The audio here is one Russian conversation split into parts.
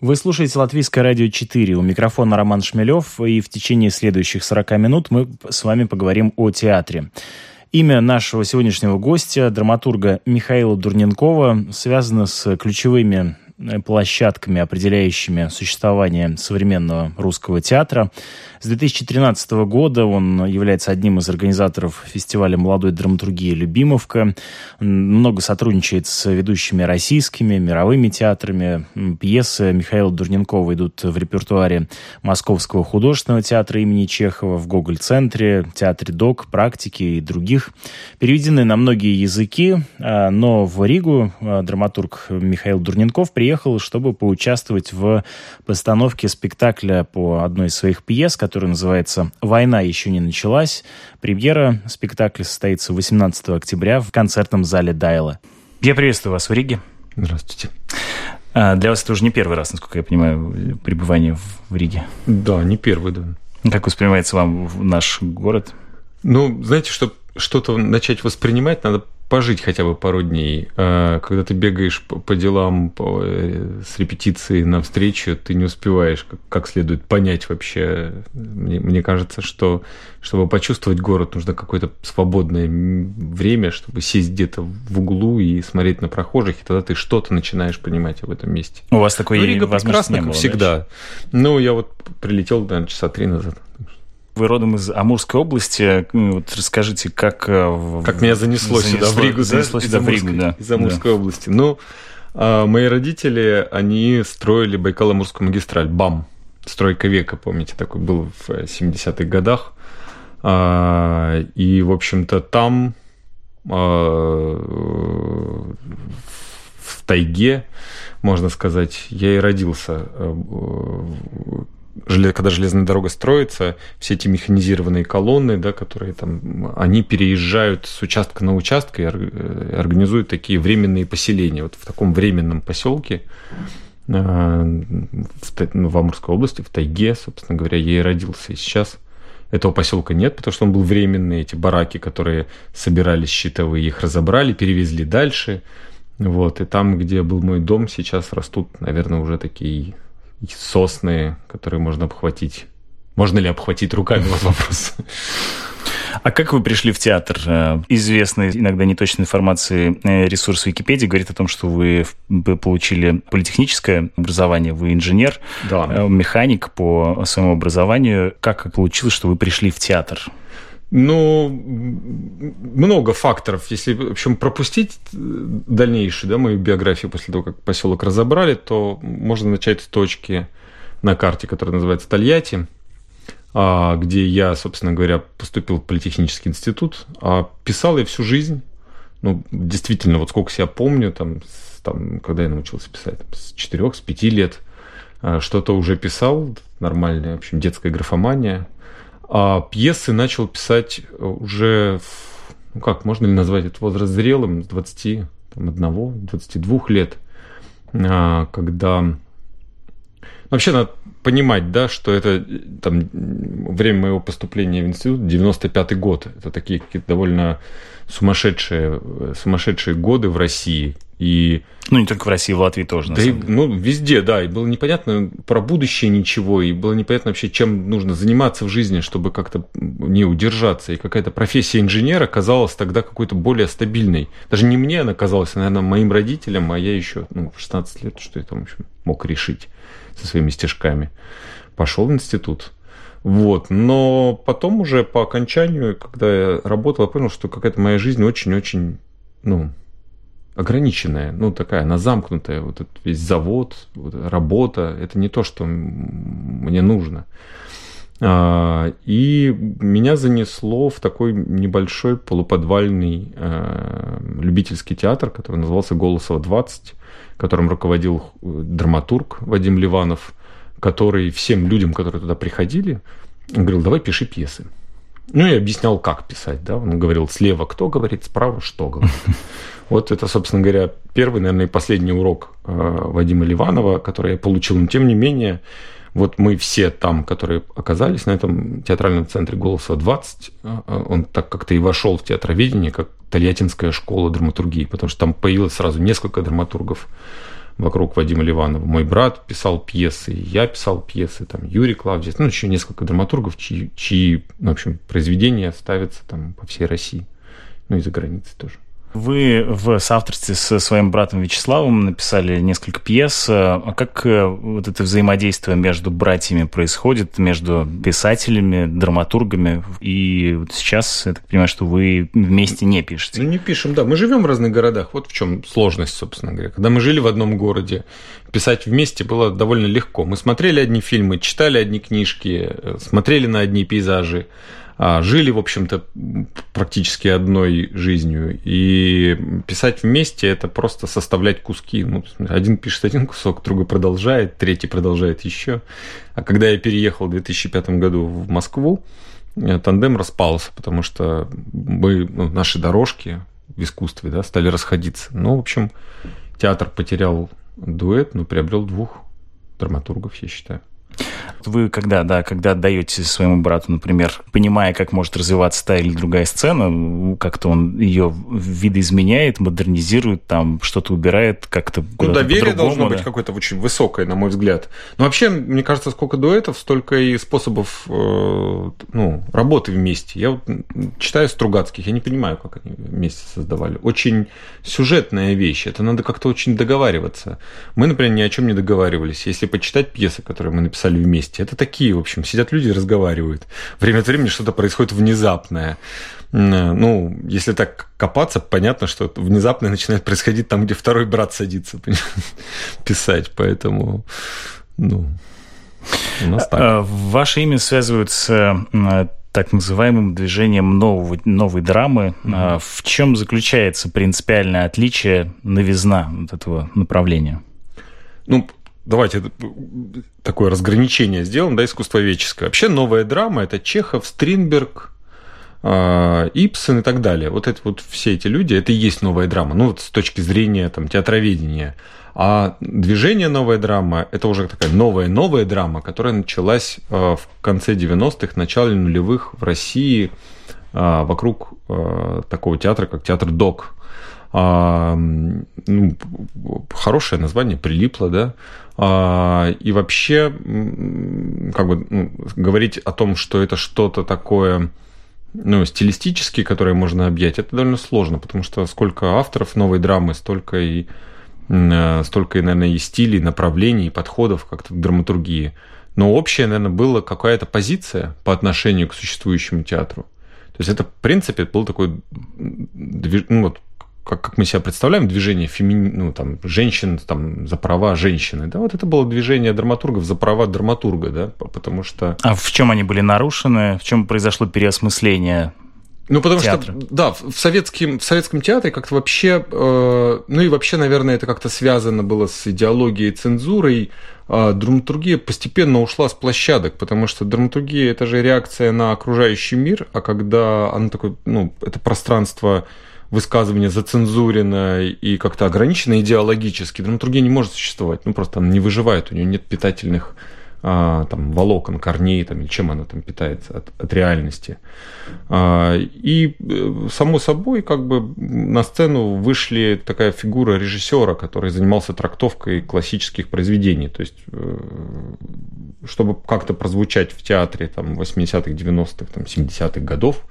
Вы слушаете Латвийское радио 4. У микрофона Роман Шмелев. И в течение следующих 40 минут мы с вами поговорим о театре. Имя нашего сегодняшнего гостя, драматурга Михаила Дурненкова, связано с ключевыми площадками, определяющими существование современного русского театра. С 2013 года он является одним из организаторов фестиваля молодой драматургии «Любимовка». Много сотрудничает с ведущими российскими, мировыми театрами. Пьесы Михаила Дурненкова идут в репертуаре Московского художественного театра имени Чехова, в Гоголь-центре, театре ДОК, практики и других. Переведены на многие языки, а, но в Ригу а, драматург Михаил Дурненков приехал приехал, чтобы поучаствовать в постановке спектакля по одной из своих пьес, которая называется «Война еще не началась». Премьера спектакля состоится 18 октября в концертном зале Дайла. Я приветствую вас в Риге. Здравствуйте. А, для вас это уже не первый раз, насколько я понимаю, пребывание в Риге. Да, не первый, да. Как воспринимается вам наш город? Ну, знаете, чтобы что-то начать воспринимать, надо пожить хотя бы пару дней. А когда ты бегаешь по, делам по, э, с репетицией на встречу, ты не успеваешь как, как следует понять вообще. Мне, мне кажется, что чтобы почувствовать город, нужно какое-то свободное время, чтобы сесть где-то в углу и смотреть на прохожих, и тогда ты что-то начинаешь понимать об этом месте. У вас такой ну, Рига прекрасно, как всегда. Да? Ну, я вот прилетел, наверное, часа три назад. Вы родом из Амурской области. Ну, вот расскажите, как... Э, как меня занесло, занесло сюда, в Ригу. Занесло сюда, в Ригу, да. Из Амурской да. области. Ну, а, мои родители, они строили Байкало-Амурскую магистраль, БАМ. Стройка века, помните, такой был в 70-х годах. А, и, в общем-то, там а, в тайге, можно сказать, я и родился когда железная дорога строится, все эти механизированные колонны, да, которые там, они переезжают с участка на участок и э, организуют такие временные поселения. Вот в таком временном поселке э, в, ну, в Амурской области, в тайге, собственно говоря, я и родился. И сейчас этого поселка нет, потому что он был временный. Эти бараки, которые собирались щитовые, их разобрали, перевезли дальше. Вот, и там, где был мой дом, сейчас растут, наверное, уже такие сосны, которые можно обхватить. Можно ли обхватить руками? Вот вопрос. А как вы пришли в театр? Э, известный, иногда неточной информации э, ресурс Википедии говорит о том, что вы получили политехническое образование, вы инженер, да. Э, механик по своему образованию. Как получилось, что вы пришли в театр? Ну, много факторов. Если, в общем, пропустить дальнейшую, да, мою биографию после того, как поселок разобрали, то можно начать с точки на карте, которая называется Тольятти, а, где я, собственно говоря, поступил в политехнический институт. А писал я всю жизнь. Ну, действительно, вот сколько себя помню, там, там когда я научился писать, с 4 с 5 лет, а, что-то уже писал, нормальная, в общем, детская графомания – а пьесы начал писать уже, ну как, можно ли назвать этот возраст зрелым, с 21-22 лет, а, когда... Вообще надо понимать, да, что это там, время моего поступления в институт, 95-й год. Это такие какие-то довольно сумасшедшие, сумасшедшие годы в России, и... Ну, не только в России, в Латвии тоже. Да и, ну, везде, да. И было непонятно про будущее ничего, и было непонятно вообще, чем нужно заниматься в жизни, чтобы как-то не удержаться. И какая-то профессия инженера казалась тогда какой-то более стабильной. Даже не мне она казалась, а, наверное, моим родителям, а я еще, ну, в 16 лет, что я там, в общем, мог решить со своими стежками. Пошел в институт. Вот. Но потом уже по окончанию, когда я работал, я понял, что какая-то моя жизнь очень-очень, ну, ограниченная, ну такая, она замкнутая, вот этот весь завод, вот, работа, это не то, что мне нужно. А, и меня занесло в такой небольшой полуподвальный а, любительский театр, который назывался «Голосово 20», которым руководил э, драматург Вадим Ливанов, который всем людям, которые туда приходили, говорил, давай пиши пьесы. Ну, я объяснял, как писать, да, он говорил, слева кто говорит, справа что говорит. Вот это, собственно говоря, первый, наверное, и последний урок э, Вадима Ливанова, который я получил. Но тем не менее, вот мы все там, которые оказались на этом театральном центре «Голоса 20», э, э, он так как-то и вошел в театроведение, как Тольяттинская школа драматургии, потому что там появилось сразу несколько драматургов вокруг Вадима Ливанова. Мой брат писал пьесы, я писал пьесы, там Юрий Клавдис, ну, еще несколько драматургов, чьи, чьи ну, в общем, произведения ставятся там по всей России, ну и за границей тоже. Вы в соавторстве со своим братом Вячеславом написали несколько пьес. А как э, вот это взаимодействие между братьями происходит, между писателями, драматургами? И сейчас, я так понимаю, что вы вместе не пишете. Ну, не пишем, да. Мы живем в разных городах. Вот в чем сложность, собственно говоря. Когда мы жили в одном городе, писать вместе было довольно легко. Мы смотрели одни фильмы, читали одни книжки, э, смотрели на одни пейзажи. А, жили, в общем-то, практически одной жизнью. И писать вместе – это просто составлять куски. Ну, один пишет один кусок, другой продолжает, третий продолжает еще. А когда я переехал в 2005 году в Москву, э, тандем распался, потому что мы, ну, наши дорожки в искусстве да, стали расходиться. Ну, в общем, театр потерял дуэт, но приобрел двух драматургов, я считаю. Вы когда, да, когда отдаете своему брату, например, понимая, как может развиваться та или другая сцена, как-то он ее видоизменяет, модернизирует, там что-то убирает, как-то Ну, доверие должно да. быть какое-то очень высокое, на мой взгляд. Но вообще, мне кажется, сколько дуэтов, столько и способов э, ну, работы вместе. Я вот читаю Стругацких, я не понимаю, как они вместе создавали. Очень сюжетная вещь, это надо как-то очень договариваться. Мы, например, ни о чем не договаривались. Если почитать пьесы, которые мы написали вместе, месте. Это такие, в общем, сидят люди, разговаривают. Время от времени что-то происходит внезапное. Ну, если так копаться, понятно, что внезапное начинает происходить там, где второй брат садится писать. Поэтому, ну, у нас так. А, ваше имя связывают с так называемым движением нового, новой драмы. Mm-hmm. В чем заключается принципиальное отличие, новизна вот этого направления? Ну, давайте такое разграничение сделаем, да, искусствоведческое. Вообще новая драма – это Чехов, Стринберг, а, Ипсон и так далее. Вот это вот все эти люди, это и есть новая драма, ну вот с точки зрения там театроведения. А движение новая драма – это уже такая новая-новая драма, которая началась а, в конце 90-х, начале нулевых в России а, вокруг такого театра, как театр ДОК. Ну, хорошее название, прилипло, да, а, и вообще, как бы ну, говорить о том, что это что-то такое ну, стилистически, которое можно объять, это довольно сложно, потому что сколько авторов новой драмы, столько и э, столько, наверное, и стилей, направлений, подходов как-то к драматургии. Но общая, наверное, была какая-то позиция по отношению к существующему театру. То есть это, в принципе, был такой ну, вот, как, как мы себя представляем, движение фемини... ну, там, женщин там, за права женщины. Да, вот это было движение драматургов за права драматурга, да, потому что... А в чем они были нарушены? В чем произошло переосмысление ну, потому театра. что, да, в, советском, в советском театре как-то вообще, э, ну и вообще, наверное, это как-то связано было с идеологией цензурой. Э, драматургия постепенно ушла с площадок, потому что драматургия – это же реакция на окружающий мир, а когда она такой, ну, это пространство высказывание зацензурено и как-то ограничено идеологически, драматургия не может существовать. Ну, просто она не выживает, у нее нет питательных а, там, волокон, корней, там, или чем она там питается от, от реальности. А, и, э, само собой, как бы на сцену вышли такая фигура режиссера, который занимался трактовкой классических произведений. То есть, э, чтобы как-то прозвучать в театре там, 80-х, 90-х, там, 70-х годов,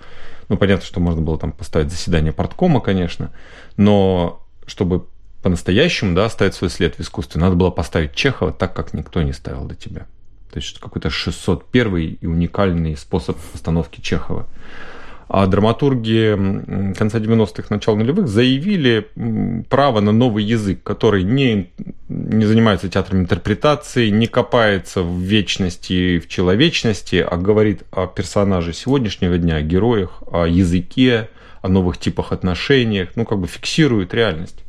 ну, понятно, что можно было там поставить заседание порткома, конечно, но чтобы по-настоящему, да, оставить свой след в искусстве, надо было поставить Чехова так, как никто не ставил до тебя. То есть какой-то 601 и уникальный способ постановки Чехова. А драматурги конца 90-х, начала нулевых заявили право на новый язык, который не, не занимается театром интерпретации, не копается в вечности и в человечности, а говорит о персонаже сегодняшнего дня, о героях, о языке, о новых типах отношениях, ну, как бы фиксирует реальность.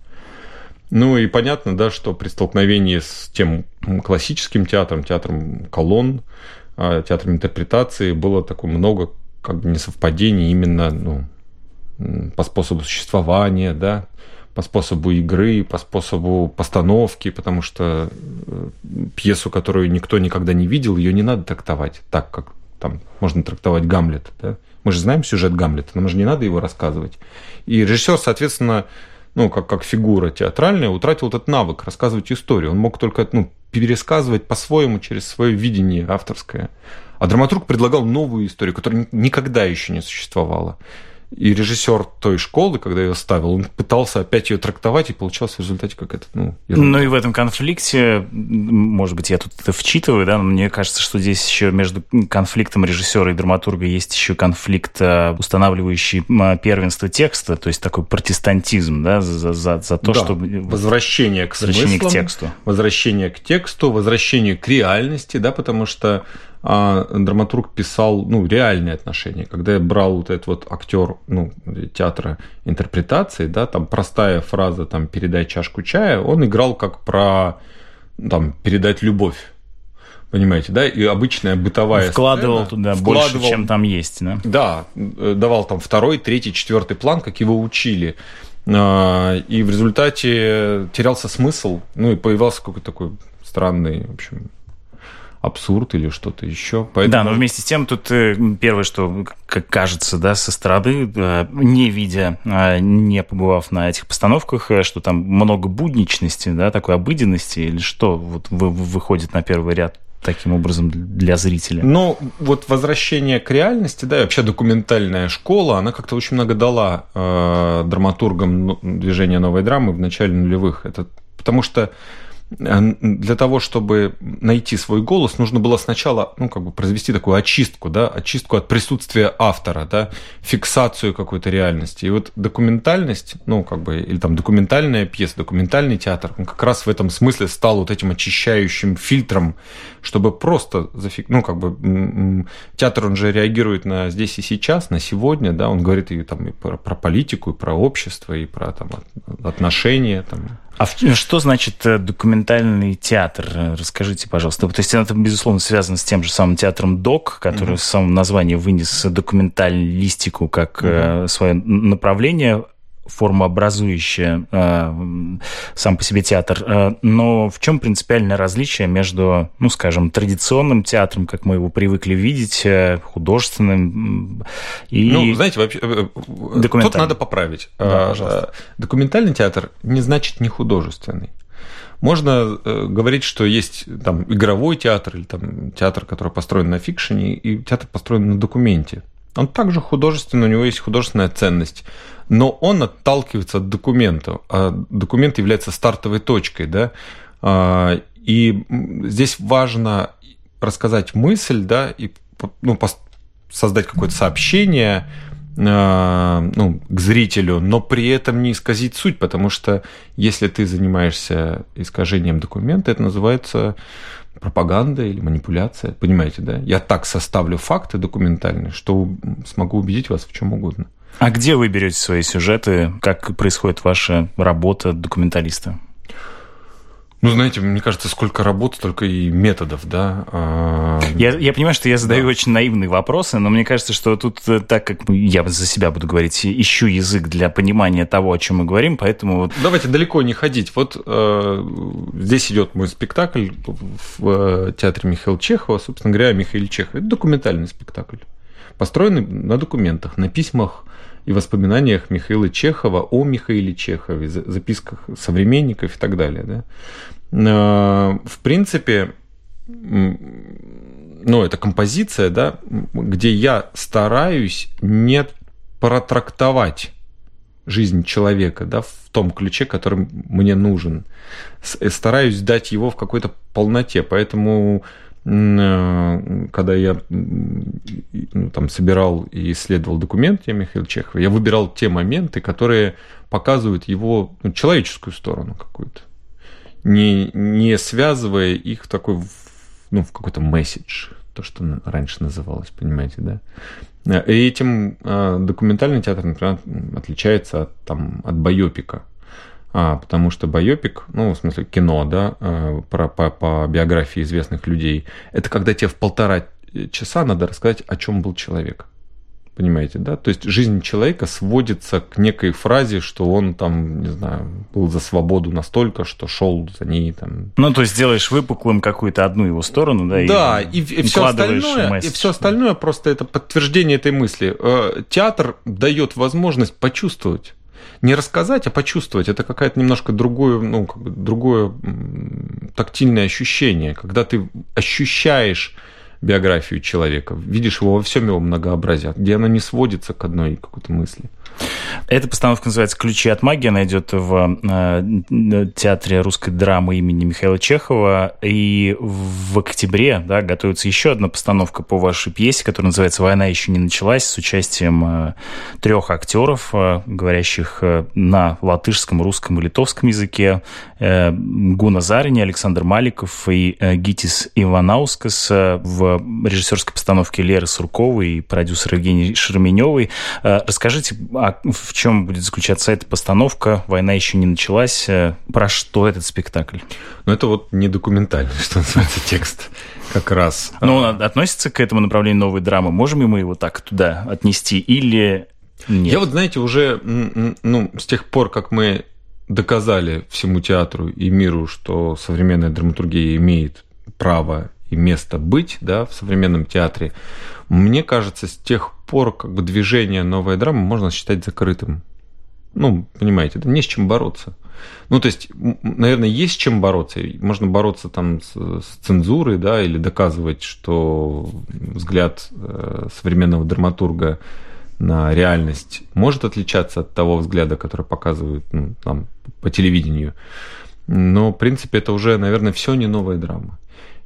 Ну и понятно, да, что при столкновении с тем классическим театром, театром колонн, а, театром интерпретации было такое много как бы несовпадений именно ну, по способу существования, да, по способу игры, по способу постановки, потому что э, пьесу, которую никто никогда не видел, ее не надо трактовать так, как там можно трактовать Гамлет. Да? Мы же знаем сюжет Гамлета, нам же не надо его рассказывать. И режиссер, соответственно, ну, как, как фигура театральная, утратил этот навык рассказывать историю. Он мог только ну, пересказывать по-своему через свое видение авторское. А драматург предлагал новую историю, которая никогда еще не существовала. И режиссер той школы, когда ее ставил, он пытался опять ее трактовать, и получалось в результате как это, ну... Ну и в этом конфликте, может быть, я тут это вчитываю, да, но мне кажется, что здесь еще между конфликтом режиссера и драматурга есть еще конфликт, э, устанавливающий первенство текста, то есть такой протестантизм, да, за, за, за то, да, что... Возвращение к возвращение смыслам, к тексту. Возвращение к тексту, возвращение к реальности, да, потому что а драматург писал ну, реальные отношения. Когда я брал вот этот вот актер ну, театра интерпретации, да, там простая фраза там «передай чашку чая», он играл как про там, передать любовь. Понимаете, да? И обычная бытовая Вкладывал сцена, туда вкладывал, больше, чем там есть, да? Да, давал там второй, третий, четвертый план, как его учили. А, и в результате терялся смысл, ну и появился какой-то такой странный, в общем, абсурд или что-то еще. Поэтому... Да, но вместе с тем тут э, первое, что как кажется, да, со стороны, э, не видя, а, не побывав на этих постановках, э, что там много будничности, да, такой обыденности или что вот выходит на первый ряд таким образом для зрителя? Ну, вот возвращение к реальности, да, и вообще документальная школа, она как-то очень много дала э, драматургам ну, движения новой драмы в начале нулевых. Это потому что Э, для того, чтобы найти свой голос, нужно было сначала, ну, как бы произвести такую очистку, да, очистку от присутствия автора, да, фиксацию какой-то реальности. И вот документальность, ну, как бы, или там документальная пьеса, документальный театр, он как раз в этом смысле стал вот этим очищающим фильтром, чтобы просто зафик... ну, как бы, театр, он же реагирует на здесь и сейчас, на сегодня, да, он говорит и там и про, про политику, и про общество, и про там отношения, там, а что значит э, документальный театр? Расскажите, пожалуйста. То есть это, безусловно, связано с тем же самым театром ДОК, который mm-hmm. в самом названии вынес документалистику как mm-hmm. свое направление формообразующее э, сам по себе театр. Э, но в чем принципиальное различие между, ну, скажем, традиционным театром, как мы его привыкли видеть, э, художественным и Ну, знаете, вообще, тут надо поправить. Да, пожалуйста. Документальный театр не значит не художественный. Можно э, говорить, что есть там игровой театр или там театр, который построен на фикшене, и театр построен на документе. Он также художественный, у него есть художественная ценность. Но он отталкивается от документа, а документ является стартовой точкой, да, а, и здесь важно рассказать мысль, да, и ну, создать какое-то сообщение, ну, к зрителю, но при этом не исказить суть, потому что если ты занимаешься искажением документа, это называется пропаганда или манипуляция, понимаете, да? Я так составлю факты документальные, что смогу убедить вас в чем угодно. А где вы берете свои сюжеты? Как происходит ваша работа документалиста? Ну, знаете, мне кажется, сколько работ, столько и методов, да. А, я, я понимаю, что я задаю да. очень наивные вопросы, но мне кажется, что тут, э, так как я за себя буду говорить, ищу язык для понимания того, о чем мы говорим, поэтому... Давайте далеко не ходить. Вот э, здесь идет мой спектакль в э, театре Михаила Чехова, собственно говоря, Михаил Чехов. Это документальный спектакль, построенный на документах, на письмах и воспоминаниях Михаила Чехова о Михаиле Чехове, записках современников и так далее. Да? А, в принципе, ну, это композиция, да, где я стараюсь не протрактовать жизнь человека, да, в том ключе, который мне нужен. Стараюсь дать его в какой-то полноте, поэтому Э, когда я ну, там, собирал и исследовал документы Михаила Чехова, я выбирал те моменты, которые показывают его ну, человеческую сторону какую-то, не, не связывая их в такой, ну, в какой-то месседж, то, что раньше называлось, понимаете, да. И этим э, документальный театр, например, отличается от, там, от байопика а, потому что байопик, ну, в смысле кино, да, э, про, по, по биографии известных людей, это когда тебе в полтора часа надо рассказать, о чем был человек. Понимаете, да? То есть жизнь человека сводится к некой фразе, что он там, не знаю, был за свободу настолько, что шел за ней там. Ну, то есть делаешь выпуклым какую-то одну его сторону, да? Да, и, и, и все остальное, и все остальное просто это подтверждение этой мысли. Э, театр дает возможность почувствовать не рассказать, а почувствовать. Это какое-то немножко другое, ну, как бы другое тактильное ощущение, когда ты ощущаешь биографию человека, видишь его во всем его многообразии, где она не сводится к одной какой-то мысли. Эта постановка называется «Ключи от магии». Она идет в э, театре русской драмы имени Михаила Чехова. И в октябре да, готовится еще одна постановка по вашей пьесе, которая называется «Война еще не началась» с участием э, трех актеров, э, говорящих на латышском, русском и литовском языке. Гуна Зарини, Александр Маликов и Гитис Иванаускас в режиссерской постановке Леры Сурковой и продюсер Евгений Шерменевой. Расскажите, а в чем будет заключаться эта постановка? Война еще не началась. Э, про что этот спектакль? Ну, это вот не документальный, что называется, текст как раз. Но он относится к этому направлению новой драмы. Можем ли мы его так туда отнести или нет? Я вот, знаете, уже ну, с тех пор, как мы доказали всему театру и миру, что современная драматургия имеет право и место быть да, в современном театре, мне кажется, с тех пор как бы движение «Новая драма» можно считать закрытым. Ну, понимаете, да не с чем бороться. Ну, то есть, наверное, есть с чем бороться. Можно бороться там с, с цензурой, да, или доказывать, что взгляд э, современного драматурга на реальность может отличаться от того взгляда, который показывают ну, там, по телевидению. Но, в принципе, это уже, наверное, все не новая драма.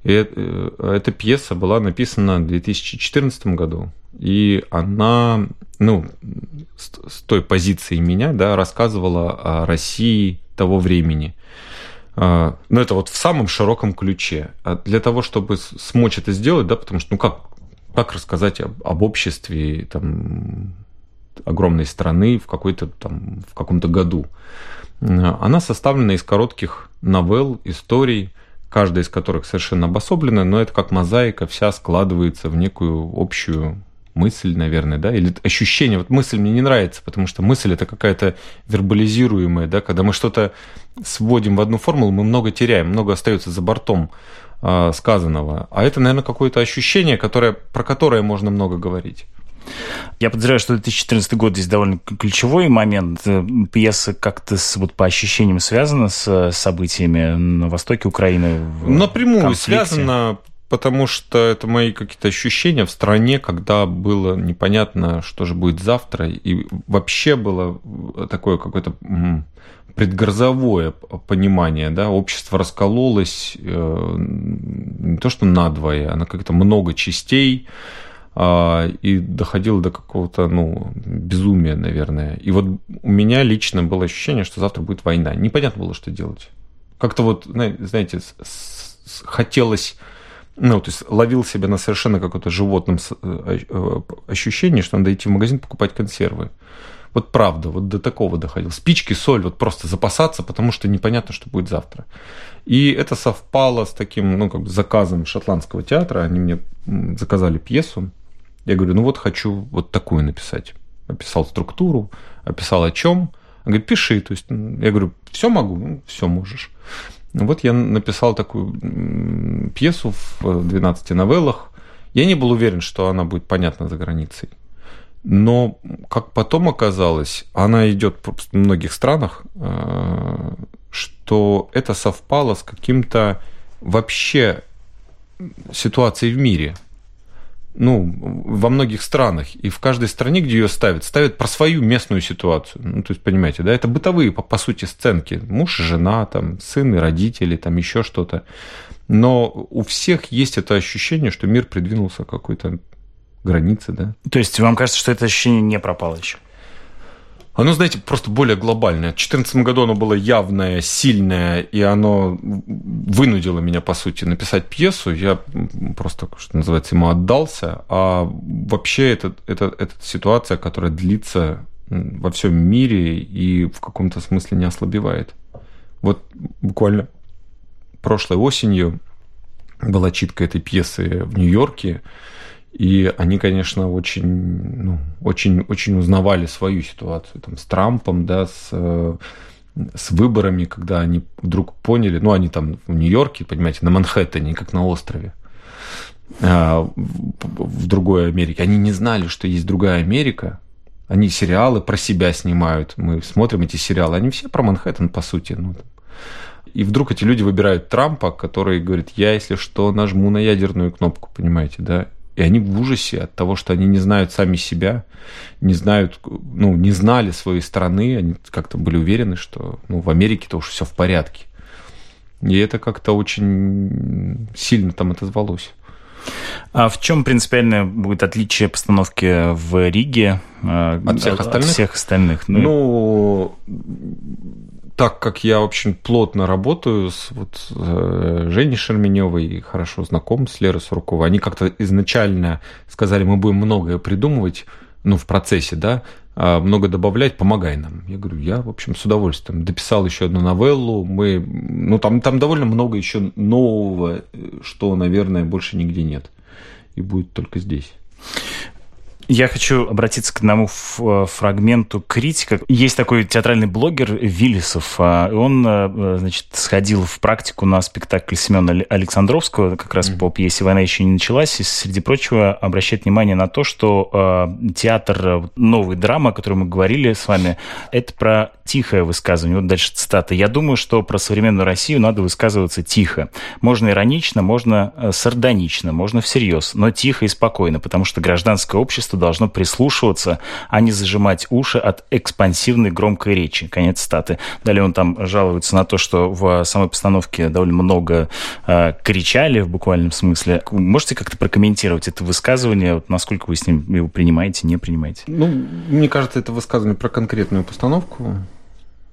Э, эта пьеса была написана в 2014 году, и она, ну, с той позиции меня, да, рассказывала о России того времени. А, ну, это вот в самом широком ключе. А для того, чтобы смочь это сделать, да, потому что, ну, как, как рассказать об, об обществе там, огромной страны в, какой-то, там, в каком-то году? Она составлена из коротких новелл, историй, каждая из которых совершенно обособлена, но это как мозаика вся складывается в некую общую мысль, наверное, да, или ощущение. Вот мысль мне не нравится, потому что мысль это какая-то вербализируемая, да, когда мы что-то сводим в одну формулу, мы много теряем, много остается за бортом э, сказанного. А это, наверное, какое-то ощущение, которое, про которое можно много говорить. Я подозреваю, что 2014 год здесь довольно ключевой момент. Э, пьеса как-то с, вот по ощущениям связана с событиями на востоке Украины? Напрямую конфликте. связана, потому что это мои какие-то ощущения в стране, когда было непонятно, что же будет завтра, и вообще было такое какое-то предгрозовое понимание, да, общество раскололось э, не то что надвое, оно как-то много частей, а, и доходило до какого-то, ну, безумия, наверное. И вот у меня лично было ощущение, что завтра будет война. Непонятно было, что делать. Как-то вот, знаете, хотелось ну, то есть ловил себя на совершенно каком-то животном э, э, ощущении, что надо идти в магазин покупать консервы. Вот правда, вот до такого доходил. Спички, соль, вот просто запасаться, потому что непонятно, что будет завтра. И это совпало с таким, ну, как бы заказом шотландского театра. Они мне заказали пьесу я говорю, ну вот хочу вот такую написать. Описал структуру, описал о чем. Он говорит, пиши. То есть я говорю, все могу, ну, все можешь. Вот я написал такую пьесу в 12 новеллах. Я не был уверен, что она будет понятна за границей. Но, как потом оказалось, она идет в многих странах, э, что это совпало с каким-то вообще ситуацией в мире – ну, во многих странах, и в каждой стране, где ее ставят, ставят про свою местную ситуацию. Ну, то есть, понимаете, да, это бытовые, по, по сути, сценки. Муж и жена, там, сын и родители, там, еще что-то. Но у всех есть это ощущение, что мир придвинулся к какой-то границе, да. То есть, вам кажется, что это ощущение не пропало еще? Оно, знаете, просто более глобальное. В 2014 году оно было явное, сильное, и оно вынудило меня, по сути, написать пьесу. Я просто, что называется, ему отдался. А вообще это, это, это ситуация, которая длится во всем мире и в каком-то смысле не ослабевает. Вот буквально прошлой осенью была читка этой пьесы в Нью-Йорке, и они, конечно, очень, ну, очень, очень узнавали свою ситуацию там, с Трампом, да, с, с выборами, когда они вдруг поняли, ну, они там в Нью-Йорке, понимаете, на Манхэттене, как на острове, а в другой Америке. Они не знали, что есть другая Америка, Они сериалы про себя снимают. Мы смотрим эти сериалы. Они все про Манхэттен, по сути. Ну, и вдруг эти люди выбирают Трампа, который говорит, я, если что, нажму на ядерную кнопку, понимаете, да? И они в ужасе от того, что они не знают сами себя, не знают, ну, не знали своей страны, они как-то были уверены, что ну, в Америке-то уж все в порядке. И это как-то очень сильно там отозвалось. А в чем принципиальное будет отличие постановки в Риге э, от всех остальных? От всех остальных? Ну, ну так как я очень плотно работаю с вот, э, Женей Шерменевой и хорошо знаком с Лерой Суруковой, они как-то изначально сказали, мы будем многое придумывать, ну, в процессе, да, а много добавлять, помогай нам. Я говорю, я, в общем, с удовольствием. Дописал еще одну новеллу. Мы, ну, там, там довольно много еще нового, что, наверное, больше нигде нет. И будет только здесь. Я хочу обратиться к одному фрагменту критика. Есть такой театральный блогер Виллисов. А, он, а, значит, сходил в практику на спектакль Семена Александровского, как раз mm-hmm. по пьесе «Война еще не началась», и, среди прочего, обращает внимание на то, что э, театр новой драмы, о которой мы говорили с вами, это про тихое высказывание. Вот дальше цитата. «Я думаю, что про современную Россию надо высказываться тихо. Можно иронично, можно сардонично, можно всерьез, но тихо и спокойно, потому что гражданское общество должно прислушиваться, а не зажимать уши от экспансивной громкой речи. Конец статы. Далее он там жалуется на то, что в самой постановке довольно много э, кричали в буквальном смысле. Можете как-то прокомментировать это высказывание? Вот насколько вы с ним его принимаете, не принимаете? Ну, мне кажется, это высказывание про конкретную постановку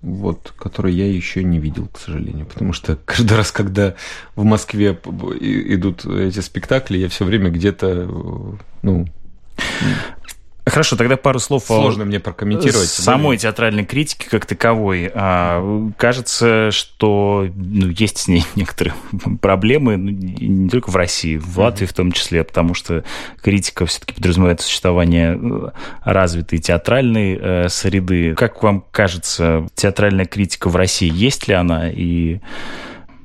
вот, который я еще не видел, к сожалению. Потому что каждый раз, когда в Москве идут эти спектакли, я все время где-то, ну, Хорошо, тогда пару слов Сложно о мне прокомментировать. Самой да? театральной критики как таковой. А, кажется, что ну, есть с ней некоторые проблемы, ну, не только в России, в Латвии в том числе, потому что критика все-таки подразумевает существование э, развитой театральной э, среды. Как вам кажется, театральная критика в России, есть ли она и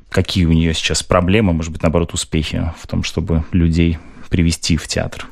какие у нее сейчас проблемы, может быть, наоборот, успехи в том, чтобы людей привести в театр?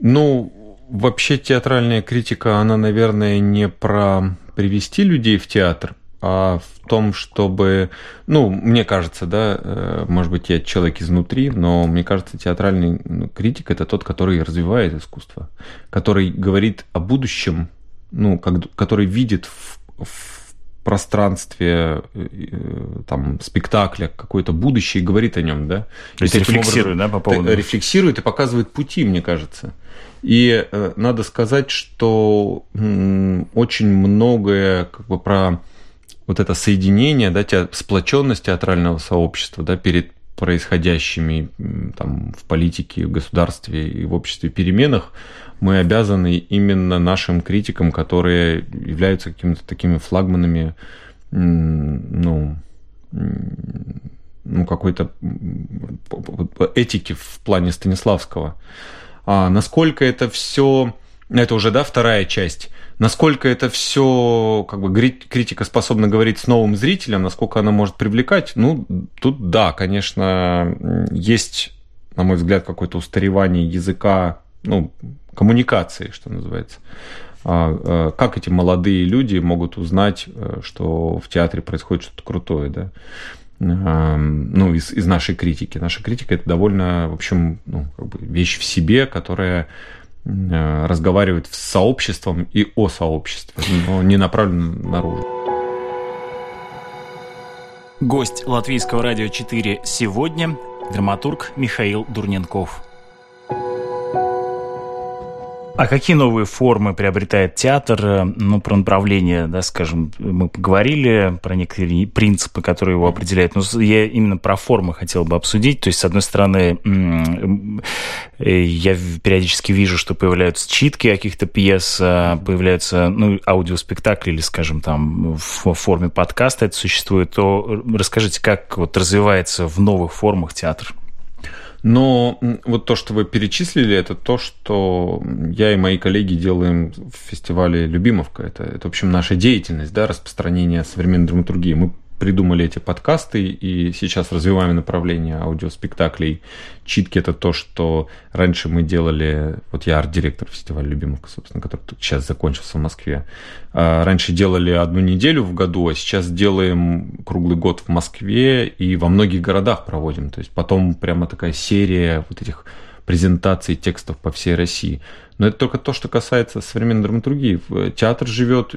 Ну, вообще театральная критика, она, наверное, не про привести людей в театр, а в том, чтобы, ну, мне кажется, да, э, может быть, я человек изнутри, но мне кажется, театральный ну, критик это тот, который развивает искусство, который говорит о будущем, ну, как, который видит в, в пространстве э, э, там спектакля какое-то будущее и говорит о нем, да? То есть рефлексирует, да, по поводу... Рефлексирует и показывает пути, мне кажется. И э, надо сказать, что очень многое как бы про вот это соединение, да, те, сплоченность театрального сообщества, да, перед происходящими там, в политике, в государстве и в обществе переменах, мы обязаны именно нашим критикам, которые являются какими-то такими флагманами, ну, ну какой-то этики в плане Станиславского. А, насколько это все, это уже, да, вторая часть, насколько это все, как бы, критика способна говорить с новым зрителем, насколько она может привлекать, ну, тут, да, конечно, есть, на мой взгляд, какое-то устаревание языка, ну, коммуникации, что называется. А, а, как эти молодые люди могут узнать, э, что в театре происходит что-то крутое, да? ну, из, из нашей критики. Наша критика это довольно, в общем, ну, как бы вещь в себе, которая разговаривает с сообществом и о сообществе, но не направлена наружу. Гость Латвийского радио 4 сегодня драматург Михаил Дурненков. А какие новые формы приобретает театр? Ну, про направление, да, скажем, мы поговорили, про некоторые принципы, которые его определяют. Но я именно про формы хотел бы обсудить. То есть, с одной стороны, э, я периодически вижу, что появляются читки каких-то пьес, а появляются ну, аудиоспектакли или, скажем, там в форме подкаста это существует. То расскажите, как вот развивается в новых формах театр? Но вот то, что вы перечислили, это то, что я и мои коллеги делаем в фестивале «Любимовка». Это, это в общем, наша деятельность, да, распространение современной драматургии. Мы придумали эти подкасты и сейчас развиваем направление аудиоспектаклей. Читки это то, что раньше мы делали, вот я арт-директор фестиваля любимых, собственно, который сейчас закончился в Москве. А, раньше делали одну неделю в году, а сейчас делаем круглый год в Москве и во многих городах проводим. То есть потом прямо такая серия вот этих презентаций текстов по всей России. Но это только то, что касается современной драматургии. Театр живет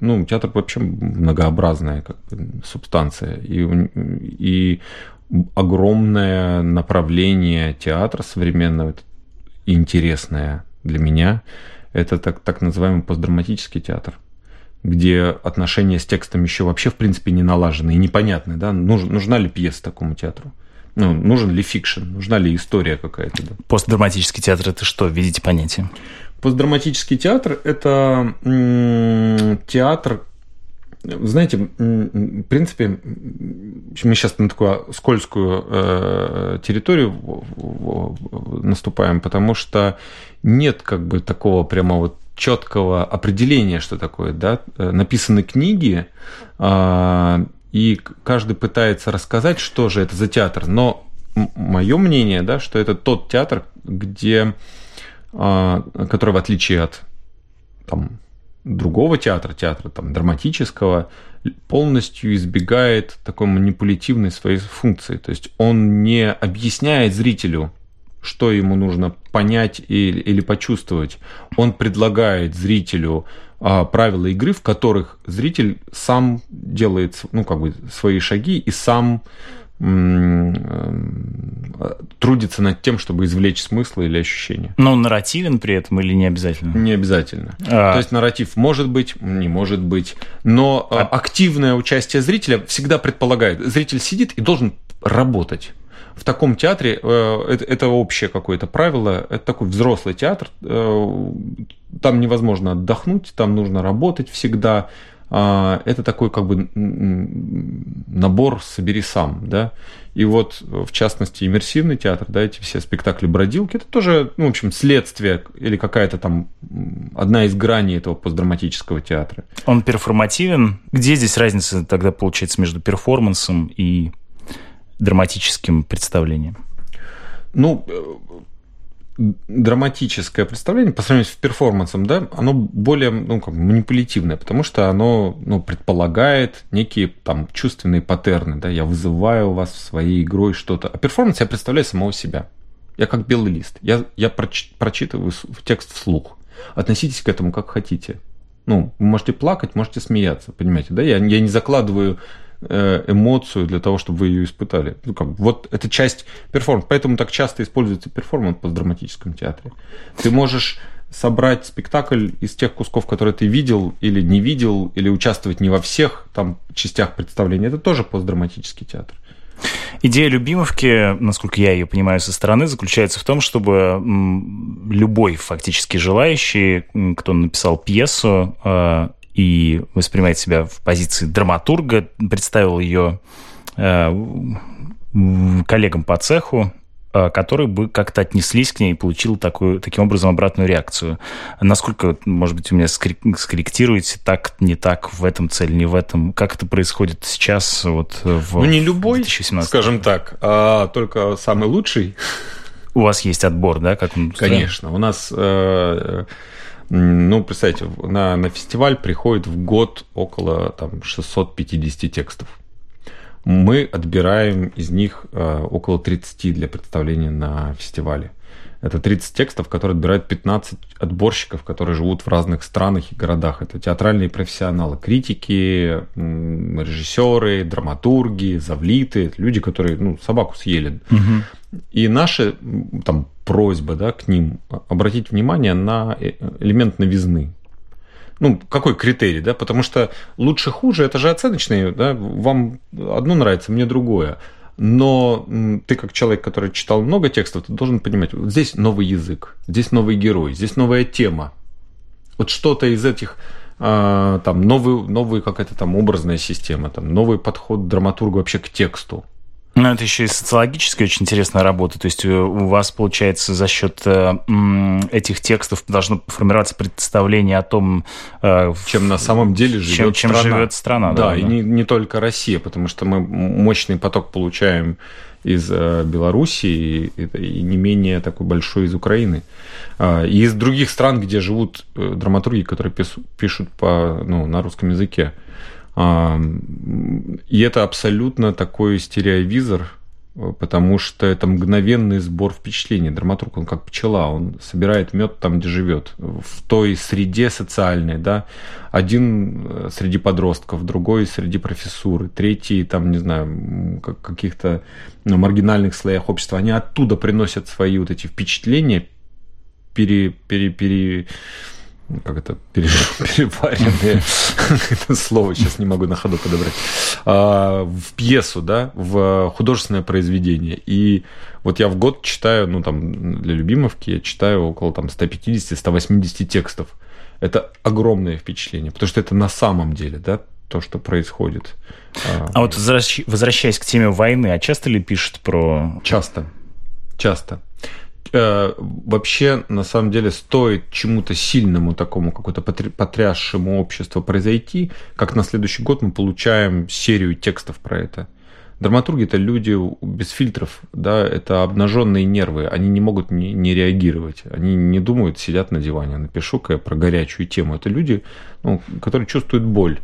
ну, театр вообще многообразная как бы, субстанция. И, и огромное направление театра современного, интересное для меня, это так, так называемый постдраматический театр где отношения с текстом еще вообще в принципе не налажены и непонятны, да, Нуж, нужна ли пьеса такому театру? Ну, нужен ли fiction, нужна ли история какая-то? Да? Постдраматический театр – это что, введите понятие? Постдраматический театр – это театр, знаете, в принципе, мы сейчас на такую скользкую э, территорию наступаем, потому что нет как бы такого прямо вот четкого определения, что такое, да, э, написаны книги, а, и каждый пытается рассказать, что же это за театр, но мое мнение, да, что это тот театр, где который в отличие от там, другого театра, театра там, драматического, полностью избегает такой манипулятивной своей функции. То есть он не объясняет зрителю, что ему нужно понять или, или почувствовать. Он предлагает зрителю а, правила игры, в которых зритель сам делает ну, как бы, свои шаги и сам трудится над тем, чтобы извлечь смысл или ощущение. Но он нарративен при этом или не обязательно? Не обязательно. А... То есть нарратив может быть, не может быть, но а... активное участие зрителя всегда предполагает, зритель сидит и должен работать. В таком театре э, это, это общее какое-то правило, это такой взрослый театр, э, там невозможно отдохнуть, там нужно работать всегда, это такой как бы набор «собери сам», да, и вот, в частности, иммерсивный театр, да, эти все спектакли бродилки, это тоже, ну, в общем, следствие или какая-то там одна из граней этого постдраматического театра. Он перформативен. Где здесь разница тогда получается между перформансом и драматическим представлением? Ну, драматическое представление по сравнению с перформансом, да, оно более ну, как манипулятивное, потому что оно ну, предполагает некие там чувственные паттерны, да, я вызываю вас в своей игрой что-то. А перформанс я представляю самого себя. Я как белый лист. Я, я проч, прочитываю текст вслух. Относитесь к этому как хотите. Ну, вы можете плакать, можете смеяться, понимаете, да? Я, я не закладываю эмоцию для того, чтобы вы ее испытали. Ну, как, вот это часть перформанса. Поэтому так часто используется перформанс в драматическом театре. Ты можешь собрать спектакль из тех кусков, которые ты видел или не видел, или участвовать не во всех там частях представления. Это тоже постдраматический театр. Идея Любимовки, насколько я ее понимаю со стороны, заключается в том, чтобы любой фактически желающий, кто написал пьесу, э, и воспринимает себя в позиции драматурга, представил ее э, коллегам по цеху, э, которые бы как-то отнеслись к ней и получил такую, таким образом обратную реакцию. Насколько, может быть, у меня скорректируете, так, не так, в этом цель, не в этом? Как это происходит сейчас вот в Ну, не любой, 2017? скажем так, а только самый лучший. У вас есть отбор, да? Как он Конечно. У нас э, ну, представьте, на, на фестиваль приходит в год около там, 650 текстов. Мы отбираем из них э, около 30 для представления на фестивале. Это 30 текстов, которые отбирают 15 отборщиков, которые живут в разных странах и городах. Это театральные профессионалы, критики, режиссеры, драматурги, завлиты, люди, которые ну, собаку съели. Угу. И наша там, просьба да, к ним обратить внимание на э, элемент новизны ну, какой критерий, да, потому что лучше-хуже, это же оценочные, да, вам одно нравится, мне другое но ты как человек, который читал много текстов, ты должен понимать, вот здесь новый язык, здесь новый герой, здесь новая тема. Вот что-то из этих а, там новый, новый какая-то там образная система, там новый подход драматурга вообще к тексту. Ну, это еще и социологическая очень интересная работа. То есть э, у вас, получается, за счет э, этих текстов должно формироваться представление о том, э, чем на самом деле живет чем, чем страна. живет страна. Да, да и да. Не, не только Россия, потому что мы мощный поток получаем из Белоруссии и, и не менее такой большой из Украины. А, и из других стран, где живут драматурги, которые пишут по, ну, на русском языке. И это абсолютно такой стереовизор, потому что это мгновенный сбор впечатлений. Драматург, он как пчела, он собирает мед там, где живет, в той среде социальной, да, один э, среди подростков, другой среди профессуры, третий, там, не знаю, каких-то ну, маргинальных слоях общества, они оттуда приносят свои вот эти впечатления, пере, пере, пере, как это, переваренные, это слово сейчас не могу на ходу подобрать, а, в пьесу, да, в художественное произведение. И вот я в год читаю, ну, там, для любимовки я читаю около там 150-180 текстов. Это огромное впечатление, потому что это на самом деле, да, то, что происходит. А вот возвращаясь к теме войны, а часто ли пишут про... Часто, часто. Вообще, на самом деле, стоит чему-то сильному такому, какому-то потрясшему обществу произойти, как на следующий год мы получаем серию текстов про это. Драматурги это люди без фильтров, да, это обнаженные нервы, они не могут не, не реагировать, они не думают, сидят на диване, напишу-ка я про горячую тему. Это люди, ну, которые чувствуют боль.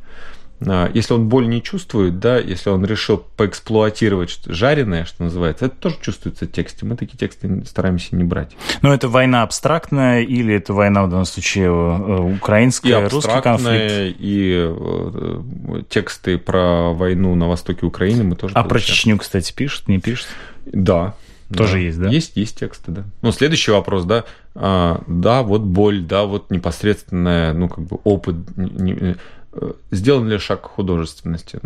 А, если он боль не чувствует, да, если он решил поэксплуатировать жареное, что называется, это тоже чувствуется в тексте. Мы такие тексты стараемся не брать. Но это война абстрактная или это война в данном случае э, украинская, и русский конфликт? И э, тексты про войну на востоке Украины мы тоже А получаем. про Чечню, кстати, пишут, не пишут? Да, тоже да. есть, да? Есть, есть тексты, да. Ну, следующий вопрос, да. А, да, вот боль, да, вот непосредственная, ну, как бы опыт, не, сделан ли шаг к художественности,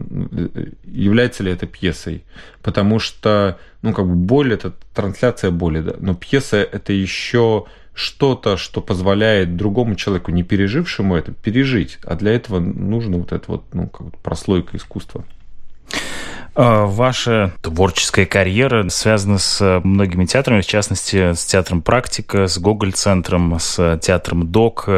является ли это пьесой, потому что, ну, как бы боль это трансляция боли, да, но пьеса это еще что-то, что позволяет другому человеку, не пережившему это, пережить, а для этого нужно вот это вот, ну, как прослойка искусства. А, ваша творческая карьера связана с многими театрами, в частности, с театром «Практика», с Гоголь-центром, с театром «Док».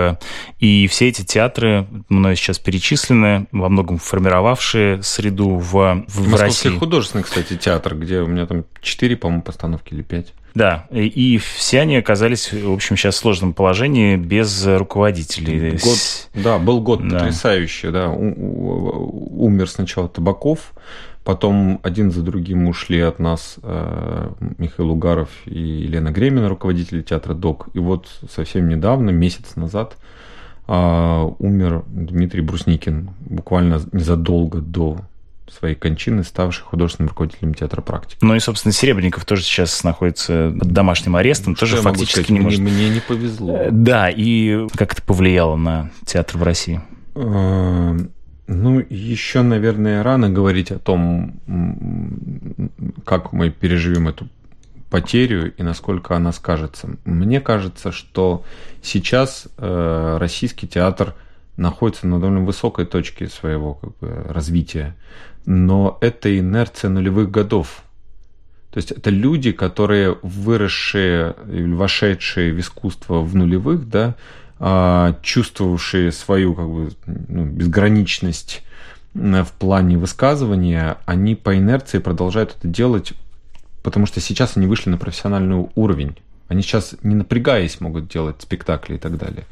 И все эти театры, мной сейчас перечислены, во многом формировавшие среду в, в Московский России. художественный, кстати, театр, где у меня там четыре, по-моему, постановки или пять. Да, и все они оказались, в общем, сейчас в сложном положении без руководителей. Год, да, был год да. потрясающий, да. Умер сначала Табаков, Потом один за другим ушли от нас э, Михаил Угаров и Елена Гремина, руководители театра ДОК. И вот совсем недавно, месяц назад, э, умер Дмитрий Брусникин, буквально незадолго до своей кончины, ставший художественным руководителем театра практики. Ну и, собственно, Серебренников тоже сейчас находится под домашним арестом, Что тоже фактически сказать? не может. Мне, не повезло. Э, да, и как это повлияло на театр в России? Э, ну, еще, наверное, рано говорить о том, как мы переживем эту потерю и насколько она скажется. Мне кажется, что сейчас э, российский театр находится на довольно высокой точке своего как бы, развития, но это инерция нулевых годов. То есть это люди, которые выросшие вошедшие в искусство в нулевых, да, а, чувствовавшие свою как бы, ну, безграничность в плане высказывания, они по инерции продолжают это делать, потому что сейчас они вышли на профессиональный уровень. Они сейчас, не напрягаясь, могут делать спектакли и так далее.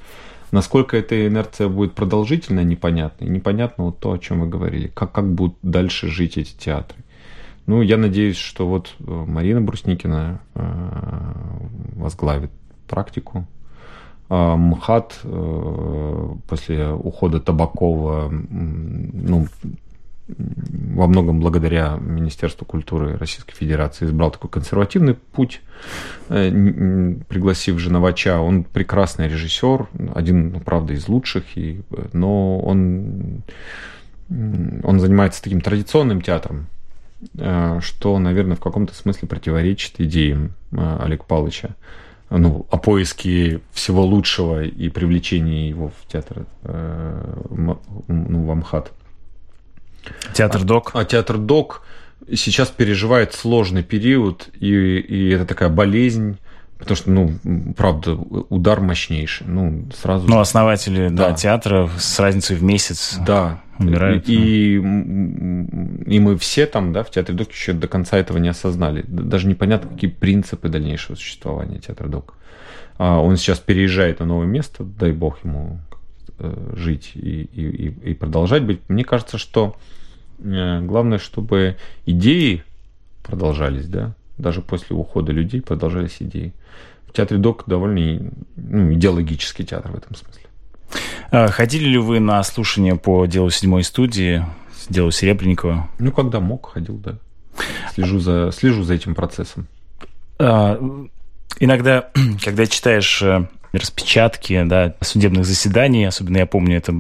Насколько эта инерция будет продолжительна, непонятно. И непонятно вот то, о чем вы говорили. Как, как будут дальше жить эти театры. Ну, я надеюсь, что вот э, Марина Брусникина э, возглавит практику а, МХАТ э, после ухода Табакова, ну, во многом благодаря Министерству культуры Российской Федерации избрал такой консервативный путь, э, пригласив Женовача. Он прекрасный режиссер, один, ну, правда, из лучших, и, но он, он занимается таким традиционным театром, э, что, наверное, в каком-то смысле противоречит идеям Олега Павловича ну, о поиске всего лучшего и привлечении его в театр, э, ну, в Амхат. Театр Док. А, а театр Док, сейчас переживает сложный период, и, и это такая болезнь, Потому что, ну, правда, удар мощнейший. Ну, сразу... Ну, основатели да. Да, театра с разницей в месяц да. умирают. И, ну. и, и мы все там, да, в Театре Док еще до конца этого не осознали. Даже непонятно, какие принципы дальнейшего существования Театра Док. А он сейчас переезжает на новое место, дай бог ему жить и, и, и продолжать быть. Мне кажется, что э, главное, чтобы идеи продолжались, да, даже после ухода людей продолжались идеи. В театре Док довольно ну, идеологический театр в этом смысле. А ходили ли вы на слушание по делу седьмой студии, делу Серебренникова? Ну, когда мог, ходил, да. Слежу за, слежу за этим процессом. А, иногда, когда читаешь э, распечатки да, судебных заседаний, особенно я помню это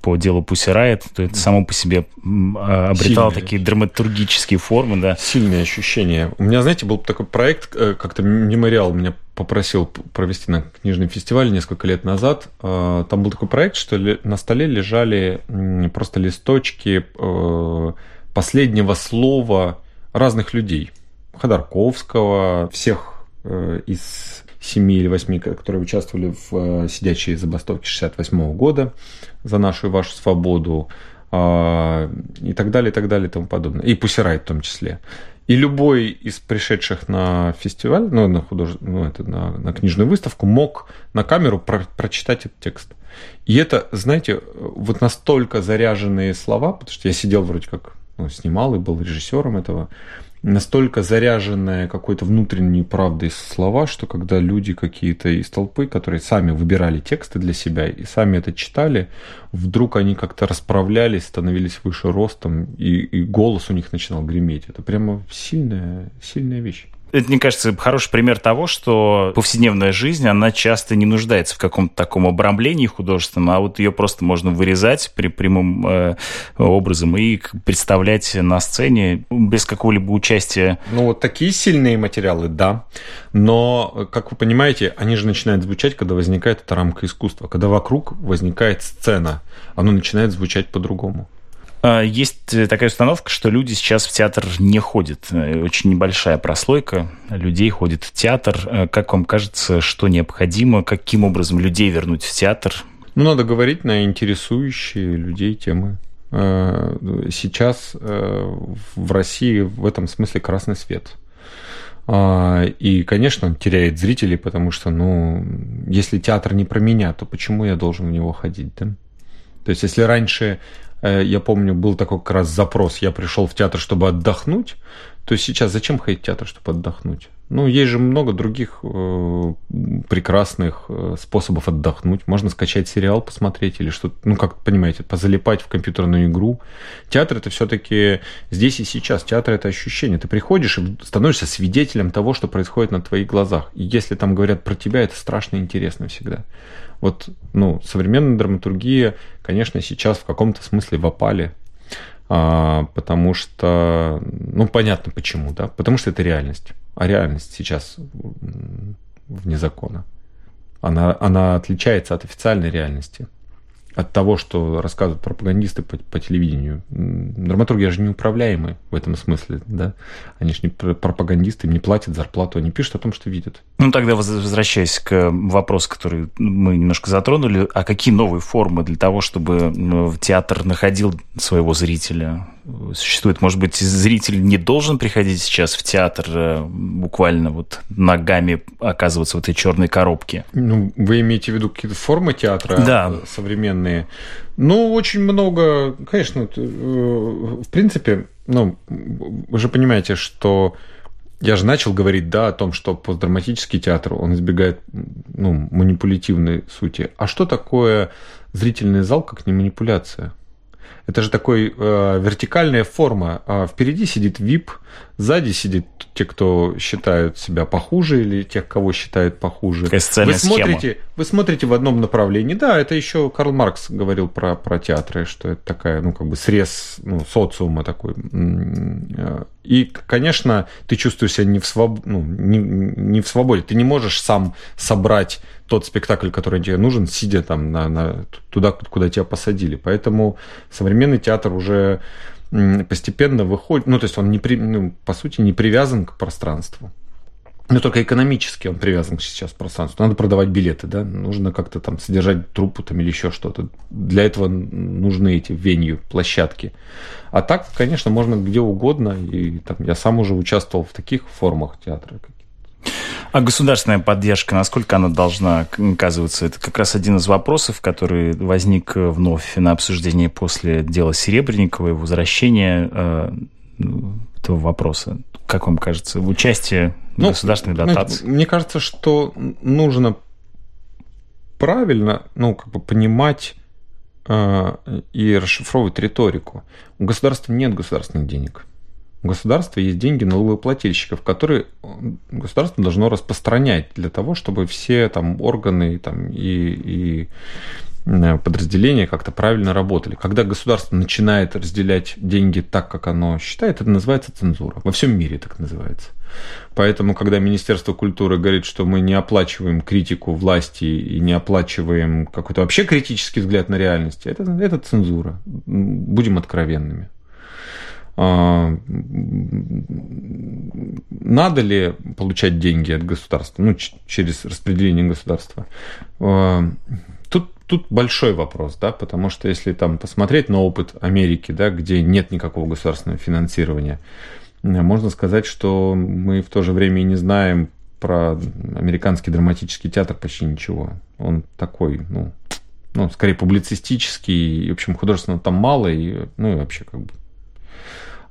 по делу Пусси Райт, то это само по себе а, обретало Сильные. такие драматургические формы. Да. Сильные ощущения. У меня, знаете, был такой проект, э, как-то мемориал меня попросил провести на книжном фестивале несколько лет назад. А, там был такой проект, что на столе лежали просто листочки э, последнего слова разных людей. Ходорковского, всех э, из семи или восьми, которые участвовали в э, сидячей забастовке 68 года за нашу и вашу свободу а, и так далее, и так далее, и тому подобное. И Пусирайт в том числе. И любой из пришедших на фестиваль, ну, на, худож... ну, это на, на книжную выставку, мог на камеру про... прочитать этот текст. И это, знаете, вот настолько заряженные слова, потому что я сидел вроде как, ну, снимал и был режиссером этого, настолько заряженная какой-то внутренней правдой слова, что когда люди какие-то из толпы, которые сами выбирали тексты для себя и сами это читали, вдруг они как-то расправлялись, становились выше ростом, и, и голос у них начинал греметь. Это прямо сильная, сильная вещь это, мне кажется, хороший пример того, что повседневная жизнь, она часто не нуждается в каком-то таком обрамлении художественном, а вот ее просто можно вырезать при прямом э, образом и представлять на сцене без какого-либо участия. Ну, вот такие сильные материалы, да. Но, как вы понимаете, они же начинают звучать, когда возникает эта рамка искусства. Когда вокруг возникает сцена, оно начинает звучать по-другому. А, есть э, такая установка, что люди сейчас в театр не ходят. Э, очень небольшая прослойка людей ходит в театр. Э, как вам кажется, что необходимо? Каким образом людей вернуть в театр? Ну, надо говорить на интересующие людей темы. Сейчас в России в этом смысле красный свет. А, и, конечно, он теряет зрителей, потому что, ну, если театр не про меня, то почему я должен в него ходить, да? То есть, если раньше я помню, был такой как раз запрос, я пришел в театр, чтобы отдохнуть, то сейчас зачем ходить в театр, чтобы отдохнуть? Ну, есть же много других э, прекрасных э, способов отдохнуть. Можно скачать сериал, посмотреть или что-то, ну, как понимаете, позалипать в компьютерную игру. Театр это все-таки здесь и сейчас. Театр это ощущение. Ты приходишь и становишься свидетелем того, что происходит на твоих глазах. И если там говорят про тебя, это страшно интересно всегда. Вот, ну, современная драматургия, конечно, сейчас в каком-то смысле в опале, а, потому что, ну, понятно почему, да, потому что это реальность, а реальность сейчас вне закона. Она, она отличается от официальной реальности от того, что рассказывают пропагандисты по, по телевидению. Драматурги же неуправляемые в этом смысле, да. Они же не пропагандисты, им не платят зарплату, они пишут о том, что видят. Ну, тогда возвращаясь к вопросу, который мы немножко затронули, а какие новые формы для того, чтобы театр находил своего зрителя? существует? Может быть, зритель не должен приходить сейчас в театр э, буквально вот ногами оказываться в этой черной коробке? Ну, вы имеете в виду какие-то формы театра да. современные? Ну, очень много, конечно, э, в принципе, ну, вы же понимаете, что я же начал говорить, да, о том, что постдраматический театр, он избегает ну, манипулятивной сути. А что такое зрительный зал, как не манипуляция? Это же такой э, вертикальная форма. А впереди сидит VIP, сзади сидит те, кто считают себя похуже или тех, кого считают похуже. Вы смотрите, вы смотрите в одном направлении. Да, это еще Карл Маркс говорил про, про театры, что это такая, ну, как бы срез ну, социума такой. Э, и, конечно, ты чувствуешь себя не в, своб... ну, не, не в свободе. Ты не можешь сам собрать тот спектакль, который тебе нужен, сидя там на, на, туда, куда тебя посадили. Поэтому современный театр уже постепенно выходит, ну, то есть он, не при, ну, по сути, не привязан к пространству. Но только экономически он привязан сейчас к пространству. Надо продавать билеты, да, нужно как-то там содержать труппу там или еще что-то. Для этого нужны эти венью, площадки. А так, конечно, можно где угодно. И там я сам уже участвовал в таких формах театра. А государственная поддержка, насколько она должна оказываться? Это как раз один из вопросов, который возник вновь на обсуждении после дела Серебренникова и возвращения э, этого вопроса. Как вам кажется, в участии ну, государственной дотации? Мне кажется, что нужно правильно, ну, как бы понимать э, и расшифровывать риторику. У государства нет государственных денег. У государства есть деньги налогоплательщиков, которые государство должно распространять для того, чтобы все там органы там, и, и Э, подразделения как-то правильно работали. Когда государство начинает разделять деньги так, как оно считает, это называется цензура. Во всем мире так называется. Поэтому, когда Министерство культуры говорит, что мы не оплачиваем критику власти и не оплачиваем какой-то вообще критический взгляд на реальность, это, это цензура. Будем откровенными. А, надо ли получать деньги от государства, ну, через распределение государства? А, тут большой вопрос, да, потому что если там посмотреть на опыт Америки, да, где нет никакого государственного финансирования, можно сказать, что мы в то же время и не знаем про американский драматический театр почти ничего. Он такой, ну, ну, скорее публицистический, и, в общем, художественно там мало, и, ну, и вообще как бы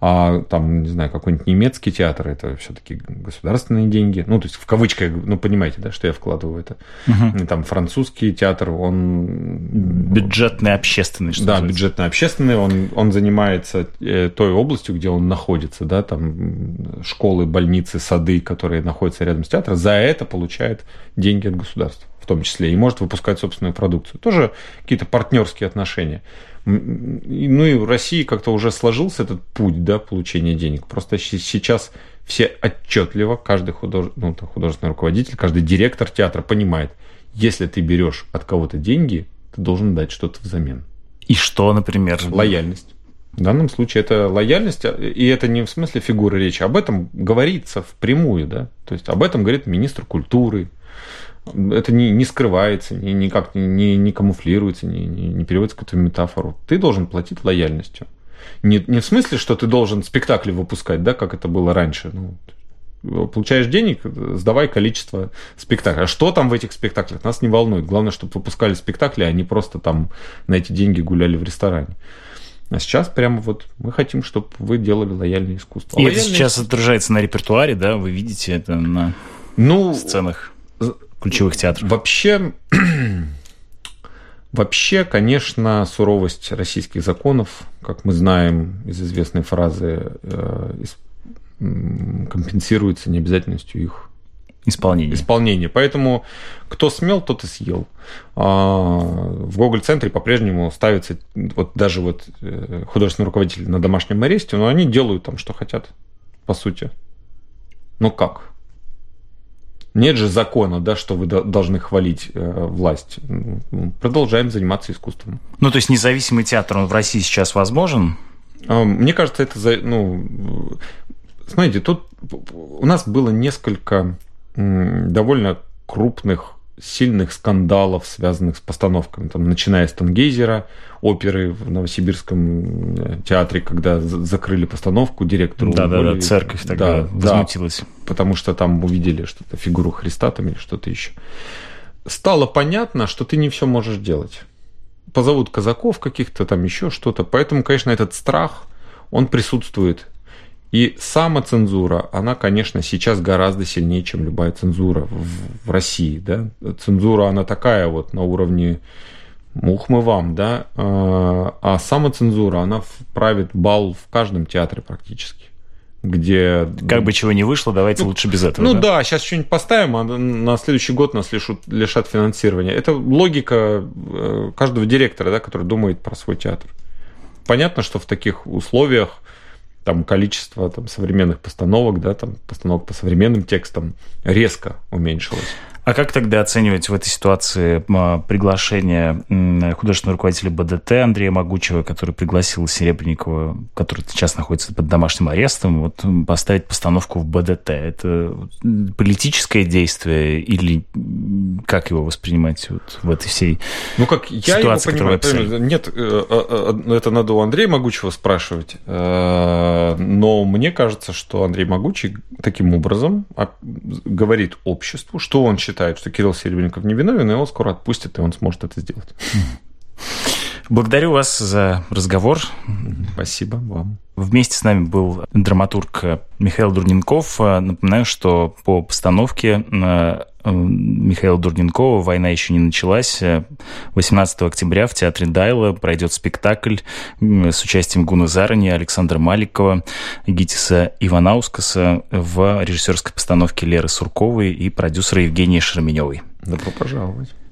а там, не знаю, какой-нибудь немецкий театр, это все-таки государственные деньги. Ну, то есть в кавычках, ну, понимаете, да, что я вкладываю это. Угу. Там французский театр, он... Бюджетный, общественный, что Да, называется. бюджетный, общественный, он, он занимается э, той областью, где он находится, да, там школы, больницы, сады, которые находятся рядом с театром, за это получает деньги от государства в том числе, и может выпускать собственную продукцию. Тоже какие-то партнерские отношения. Ну и в России как-то уже сложился этот путь да, получения денег. Просто сейчас все отчетливо, каждый худож... ну, художественный руководитель, каждый директор театра понимает, если ты берешь от кого-то деньги, ты должен дать что-то взамен. И что, например? Лояльность. В данном случае это лояльность, и это не в смысле фигуры речи, об этом говорится впрямую, да, то есть об этом говорит министр культуры, это не, не скрывается, ни, никак не, не камуфлируется, не, не, не переводится какую-то метафору. Ты должен платить лояльностью. Не, не в смысле, что ты должен спектакли выпускать, да, как это было раньше. Ну, получаешь денег, сдавай количество спектаклей. А что там в этих спектаклях, нас не волнует. Главное, чтобы выпускали спектакли, а не просто там на эти деньги гуляли в ресторане. А сейчас прямо вот мы хотим, чтобы вы делали лояльное искусство. И лояльное это сейчас искусство... отражается на репертуаре, да? Вы видите это на ну, сценах ключевых театров? Вообще, вообще, конечно, суровость российских законов, как мы знаем из известной фразы, э, компенсируется необязательностью их исполнения. исполнения. Поэтому кто смел, тот и съел. А, в Гоголь-центре по-прежнему ставится вот даже вот э, художественный руководитель на домашнем аресте, но они делают там, что хотят, по сути. Но как? Нет же закона, да, что вы должны хвалить э, власть. Продолжаем заниматься искусством. Ну, то есть независимый театр он в России сейчас возможен? А, мне кажется, это, ну, смотрите, тут у нас было несколько довольно крупных сильных скандалов, связанных с постановками, там, начиная с Тангейзера, оперы в Новосибирском э, театре, когда закрыли постановку директору. Да, да, да, церковь тогда да, возмутилась. Да, потому что там увидели что-то, фигуру Христа там или что-то еще. Стало понятно, что ты не все можешь делать. Позовут казаков каких-то, там еще что-то. Поэтому, конечно, этот страх, он присутствует и самоцензура, она, конечно, сейчас гораздо сильнее, чем любая цензура в, в России. Да? Цензура, она такая вот на уровне мух мы вам, да, а, а самоцензура, она правит бал в каждом театре практически где... Как бы чего не вышло, давайте ну, лучше без этого. Ну да, да сейчас что-нибудь поставим, а на следующий год нас лишат, лишат финансирования. Это логика э, каждого директора, да, который думает про свой театр. Понятно, что в таких условиях там количество там, современных постановок, да, там постановок по современным текстам резко уменьшилось. А А как тогда оценивать в этой ситуации а, приглашение художественного руководителя БДТ Андрея Могучего, который пригласил Серебренникова, который сейчас находится под домашним арестом, вот поставить постановку в БДТ? Это политическое действие или как его воспринимать вот в этой всей ну, как я ситуации, его понимаю, нет, э, э, э, это надо у Андрея Могучего спрашивать, но мне кажется, что Андрей Могучий таким образом говорит обществу, что он считает, что Кирилл Серебренников невиновен, и его скоро отпустят, и он сможет это сделать. Благодарю вас за разговор. Спасибо вам. Вместе с нами был драматург Михаил Дурненков. Напоминаю, что по постановке э, Михаила Дурненкова «Война еще не началась». 18 октября в Театре Дайла пройдет спектакль с участием Гуна Зарани, Александра Маликова, Гитиса Иванаускаса в режиссерской постановке Леры Сурковой и продюсера Евгении Шерменевой. Добро пожаловать.